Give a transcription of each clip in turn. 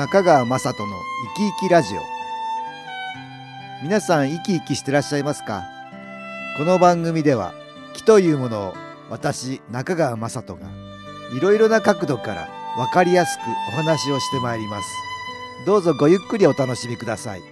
中川雅人の生き生きラジオ。皆さん生き生きしてらっしゃいますか？この番組では気というものを私中川雅人がいろいろな角度から分かりやすくお話をしてまいります。どうぞごゆっくりお楽しみください。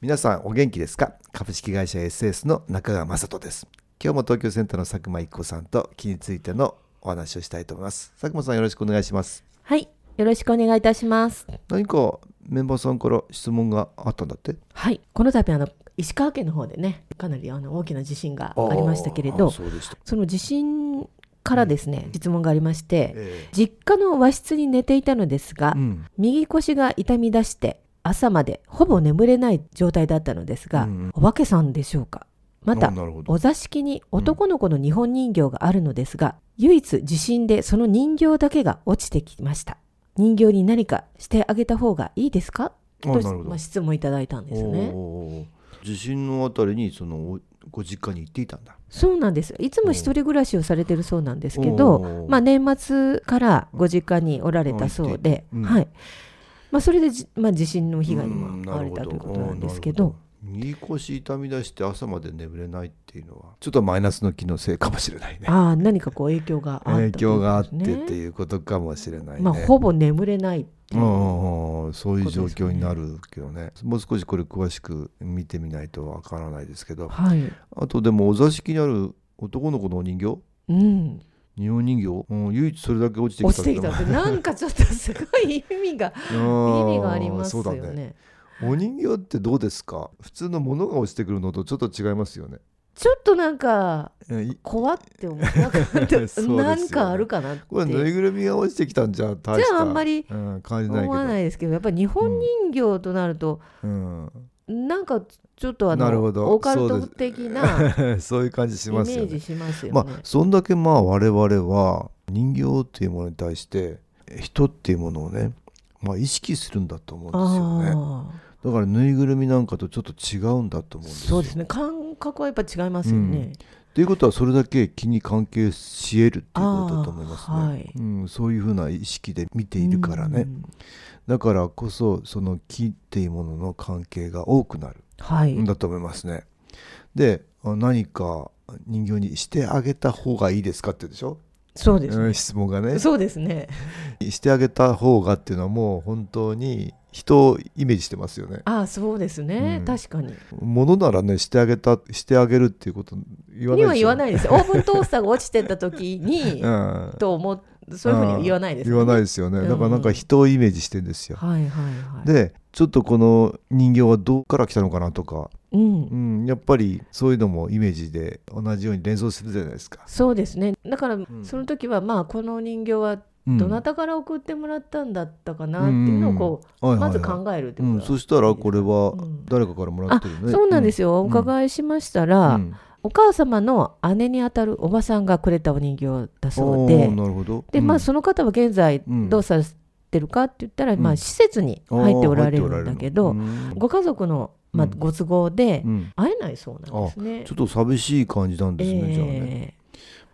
皆さんお元気ですか？株式会社 SS の中川雅人です。今日も東京センターの佐久間一子さんと気についてのお話をしたいと思います。佐久間さんよろしくお願いします。はい、よろしくお願いいたします。何かメンバーさんから質問があったんだって？はい、この度あの石川県の方でね、かなりあの大きな地震がありましたけれど、そその地震からですね、質問がありまして、え実家の和室に寝ていたのですが、えうん。右腰が痛み出して朝までほぼ眠れない状態だったのですが、うん。お化けさんでしょうか？またお座敷に男の子の日本人形があるのですが、唯一地震でその人形だけが落ちてきました。人形に何かしてあげた方がいいですか？とまあ、質問いただいたんですね。おー。地震のあたりにそのおご実家に行っていたんだ。そうなんです。いつも一人暮らしをされてるそうなんですけおどー、まあ、年末からご実家におられたそうで、うん。はい。まあ、それでじ、まあ、地震の被害にうんも遭われたということなんですけど、ほ右腰痛み出して朝まで眠れないっていうのはちょっとマイナスの気のせいかもしれないね。ああ、何かこう影響があった影響があってっていうことかもしれないね、まあ、ほぼ眠れないっていうう。んうんうんそういう状況になるけどね。もう少しこれ詳しく見てみないとわからないですけど。はい。あとでもお座敷にある男の子のお人形？うん。日本人形、うん、唯一それだけ落ちてき落たちてきたって、なんかちょっとすごい意味が、意味がありますよそうだねね。お人形ってどうですか？普通のものが落ちてくるのとちょっと違いますよね。ちょっとなんか、怖って思う。なんか ね。なんかあるかなって。これぬいぐるみが落ちてきたんじゃ大した。じゃああんまり思わないですけどやっぱり日本人形となると、うん、なんかちょっとあなるほど。のオカルト的なそう いう感じしイメますよね。ージしますよね。まあそんだけまあ我々は人形っていうものに対して人っていうものをね、まあ、意識するんだと思うんですよね。あだからぬいぐるみなんかとちょっと違うんだと思ーうんですよ。そうですね。感覚はやっぱ違いますよね。ということはそれだけ気に関係し得るっていうことだと思いますね、はい。うん、そういうふうな意識で見ているからね、うん。だからこそその気っていうものの関係が多くなる。はい、んだと思いますね。であ何か人形にしてあげた方がいいですかってでしょ、そうですね。うん、質問がね。そうですね。してあげた方がっていうのはもう本当に人をイメージしてますよね。ああそうですね、うん。確かに。ものならねしてあげたしてあげるっていうこと言わないにはでしょ言わないです。よ。オーブントースターが落ちてった時に、うん。と思っそういうふうには言わないです言わないですよね、うん。だからなんか人をイメージしてるんですよ、はいはいはい。でちょっとこの人形はどこから来たのかなとか、うん。う、ん、やっぱりそういうのもイメージで同じように連想するじゃないですか、そうですね。だから、ん。その時はまあこの人形はうん。どなたから送ってもらったんだったかなっていうのをこう、まず考えるってうん、ことそしたらこれはうん。誰かからもらってるね、そうなんですよ、うん。お伺いしましたら、うん。お母様の姉にあたるおばさんがくれたお人形だそうおでーなるほど。で、まあ、その方は現在うん。どうされてるかって言ったら、うん。まあ、施設に入っておられるんだけど、ご家族の、まあ、うん。ご都合でうん。うん会えないそうなんですね。ちょ。っと寂しい感じなんですね、じゃあね。え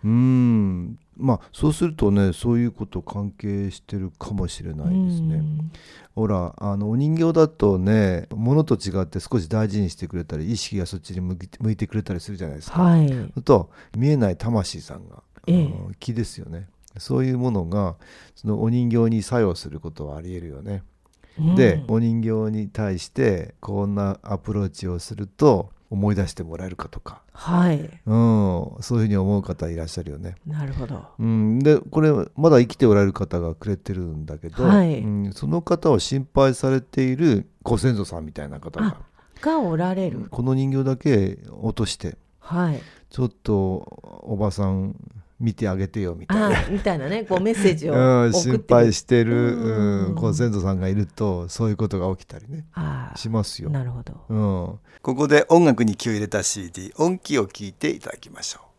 うーん。まあそうするとねそういうこと関係してるかもしれえないですね、うん。ほらあのお人形だとね物と違って少し大事にしてくれたり意識がそっちに向き向いてくれたりするじゃないですか。はい、あと見えない魂さんが、ええ。あの気ですよねそういうものがそのお人形に作用することはありえるよね。でうんお人形に対してこんなアプローチをすると思い出してもらえるかとか、はいうん、そういうふうに思う方いらっしゃるよね。なるほど。うん、でこれまだ生きておられる方がくれてるんだけど、はいうん、その方を心配されているご先祖さんみたいな方ががおられる。この人形だけ落としてはい。ちょっとおばさん見てあげてよみたいな。あみたいなね、こうメッセージをうん、送って心配してる、うんうん、ご先祖さんがいるとそういうことが起きたりねあしますよ。なるほど。うん、ここで音楽に気を入れた CD 音気を聞いていただきましょう。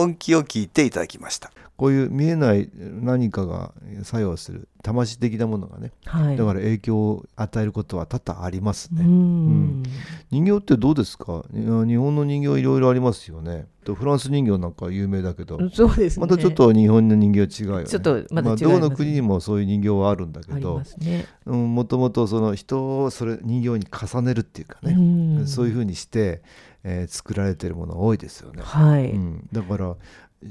音気を聞いていただきました。こういう見えない何かが作用する魂的なものがね、はい。だから影響を与えることは多々ありますね、うん。人形ってどうですか？日本の人形いろいろありますよね。とフランス人形なんか有名だけど、そうですね。またちょっと日本の人形違うよね。ちょっとまた違いますどこの国にもそういう人形はあるんだけどますね。うんもともとその人をそれ人形に重ねるっていうかね、うん。そういうふうにして、えー作られてるもの多いですよね、はい。うん、だから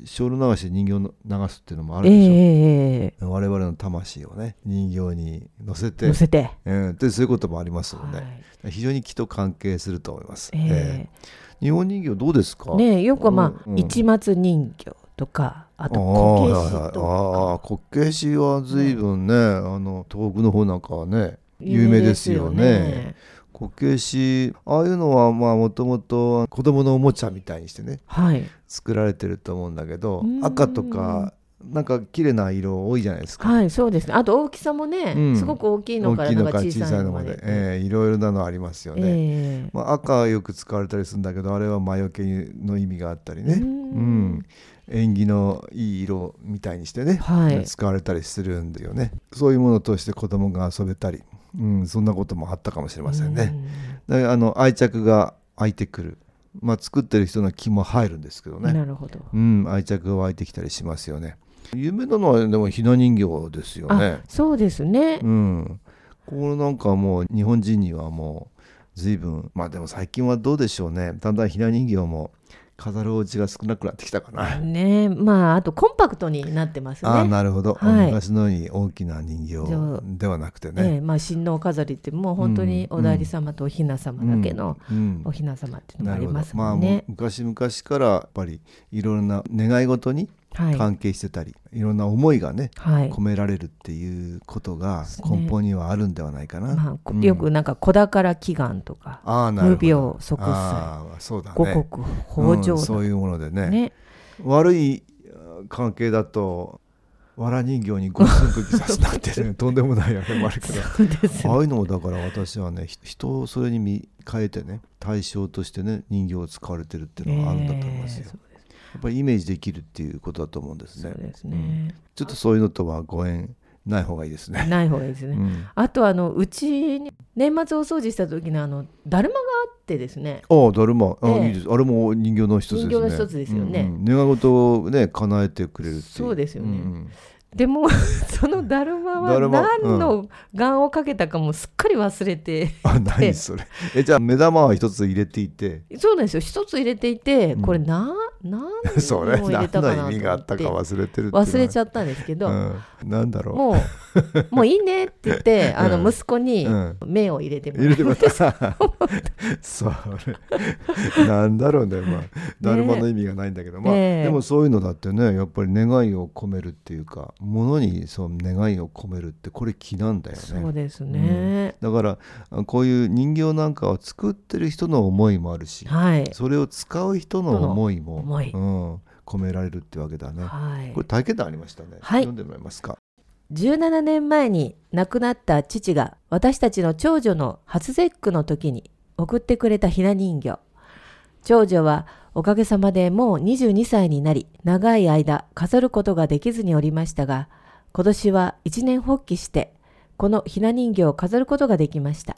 精霊流しで人形を流すっていうのもあえるでしょ、ええ我々の魂をね人形に乗せえて。乗せて。うん、でそういうこともありますので、はい。非常に気と関係すると思います、ええ。ー日本人形どうですか？えねえよくはまあ、うんうん。市松人形とか、あとあこけしーあとーか。こけしは随分ねあの東北の方なんかはね。有名ですよね。こけしああいうのはまあもともと子供のおもちゃみたいにしてねはい。作られてると思うんだけどうん。赤とかなんか綺麗な色多いじゃないですか、はい、そうですね。あと大きさもね、うん。すごく大きいのからなんか小さいのまで。ええいろいろなのありますよね、ええ。まあ、赤はよく使われたりするんだけどあれは魔除けの意味があったりね、ううん。ん、縁起のいい色みたいにしてね、はい。使われたりするんだよね。そういうものとして子供が遊べたり、うん、そんなこともあったかもしれませんね、だからあの愛着が湧いてくる、まあ、作ってる人の気も入るんですけどうんね、なるほど。うん、愛着が湧いてきたりしますよね。有名なのはでもひな人形ですよね。あ、そうですね。う。ん、これなんかもう日本人にはもう随分まあでも最近はどうでしょうね。だんだんひな人形も飾るお家が少なくなってきたかな、ね。まああとコンパクトになってますね。ああなるほど、はい。昔のように大きな人形ではなくてえね、えまあ親王飾りってもう本当にお内裏様とお雛様だけのうんうん。お雛様っていうのもありますまあもうもんね。昔々からやっぱりいろんな願い事にはい。関係してたり、い、ろんな思いがねはい。込められるっていうことが根本にはあるんではないかな。まあよくなんか子宝祈願とか無病息災ああそうだね。五穀豊穣うんそういうものでね。ね。悪いあ関係だと藁人形にご寸釘刺すなんてねとんでもないあれもあるけどああいうのもだから私はねひ人をそれに見変えてね対象としてね人形を使われてるっていうのがあるんだと思いますよ、ええそうやっぱりイメージできるっていうことだと思うんですね。そうですね。ちょっとそういうのとはご縁ない方がいいですね、ない方がいいですね。うん、あとあのうちに年末お掃除した時のあのだるまがあってですね。ああだるま。あ、ええ。いいです。あれも人形の一つですね。人形の一つですよね。うんうん願い事をね叶えてくれるっていう。そうですよね。んうんでも そのだるまは何の願をかけたかもすっかり忘れて、あ何それ。えじゃあ目玉は一つ入れていて。そうなんですよ。一つ入れていてうん。これな、何 それを入れ何たかなと思の意味があったか忘れてる忘れちゃゃったんですけど、うん、なんだろう。もうもういいねって言ってあうん。の息子にうん。目を入れてもら入れてもらった それなんだろうね。まあだるまの意味がないんだけど、まあええ。でもそういうのだってねやっぱり願いを込めるっていうか物にその願いを込めるってこれ気なんだよね。そうですね、だからあこういう人形なんかを作ってる人の思いもあるし、はい。それを使う人の思いもうん、込められるってわけだね。はい。これ体験談ありましたね。はい。読んでもらえますか？17年前に亡くなった父が私たちの長女の初節句の時に送ってくれたひな人形。長女はおかげさまでもう22歳になり、長い間飾ることができずにおりましたが、今年は一年発起して、このひな人形を飾ることができました。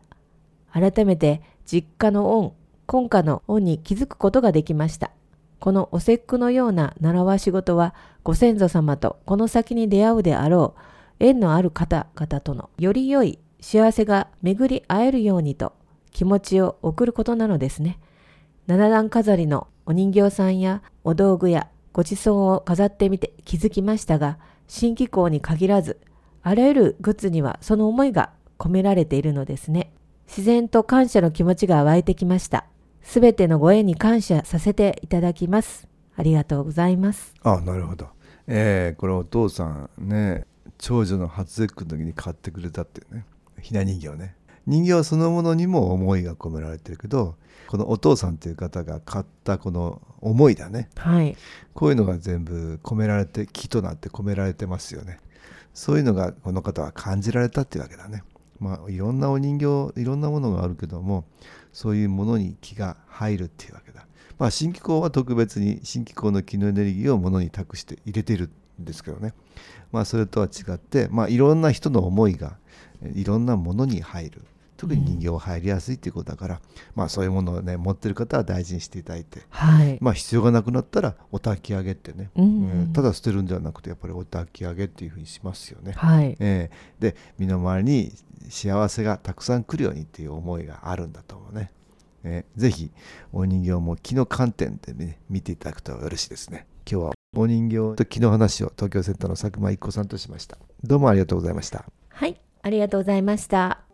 改めて実家の恩、今家の恩に気づくことができました。このお節句のような習わし事は、ご先祖様とこの先に出会うであろう、縁のある方々とのより良い幸せが巡り会えるようにと気持ちを送ることなのですね。七段飾りのお人形さんやお道具やごちそうを飾ってみて気づきましたが、新機構に限らず、あらゆるグッズにはその思いが込められているのですね。自然と感謝の気持ちが湧いてきました。すべてのご縁に感謝させていただきます。ありがとうございます。あなるほど。えー、これお父さんね長女の初節句の時に買ってくれたっていうね。ひな人形ね。人形そのものにも思いが込められてるけどこのお父さんという方が買ったこの思いだね。はい。こういうのが全部込められて木となって込められてますよね。そういうのがこの方は感じられたっていうわけだね。まあいろんなお人形いろんなものがあるけどもそういうものに気が入るっていうわけだ、まあ、新機構は特別に新機構の気のエネルギーを物に託して入れてる。んですけどね、まあ、それとは違って、まあ、いろんな人の思いがいろんなものに入る。特に人形入りやすいっていうことだから、うん、まあそういうものをね持ってる方は大事にしていただいて、はい、まあ必要がなくなったらお焚き上げってね、うん、うん、ただ捨てるんではなくてやっぱりお焚き上げっていうふうにしますよね。はい、えー、で身の回りに幸せがたくさん来るようにっていう思いがあるんだと思うね。えー、ぜひお人形も気の観点でね見ていただくとよろしいですね。今日はお人形と気の話を東京センターの佐久間一子さんとしました。どうもありがとうございました。はい、ありがとうございました。